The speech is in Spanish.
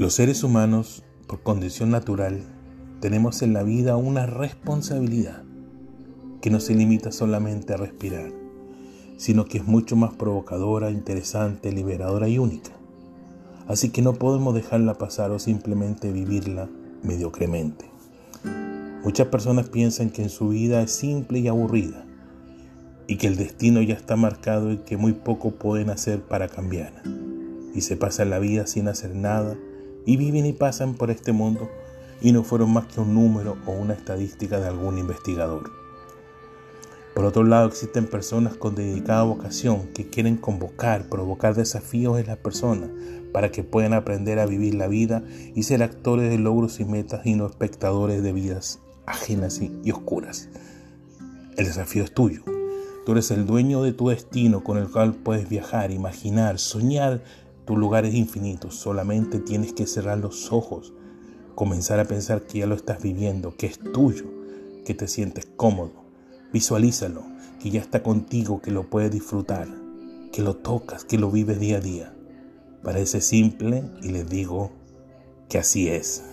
Los seres humanos, por condición natural, tenemos en la vida una responsabilidad que no se limita solamente a respirar, sino que es mucho más provocadora, interesante, liberadora y única. Así que no podemos dejarla pasar o simplemente vivirla mediocremente. Muchas personas piensan que en su vida es simple y aburrida y que el destino ya está marcado y que muy poco pueden hacer para cambiar. Y se pasan la vida sin hacer nada y viven y pasan por este mundo y no fueron más que un número o una estadística de algún investigador. Por otro lado, existen personas con dedicada vocación que quieren convocar, provocar desafíos en las personas para que puedan aprender a vivir la vida y ser actores de logros y metas y no espectadores de vidas ajenas y oscuras. El desafío es tuyo. Tú eres el dueño de tu destino con el cual puedes viajar, imaginar, soñar tu lugar es infinito, solamente tienes que cerrar los ojos, comenzar a pensar que ya lo estás viviendo, que es tuyo, que te sientes cómodo. Visualízalo, que ya está contigo, que lo puedes disfrutar, que lo tocas, que lo vives día a día. Parece simple y les digo que así es.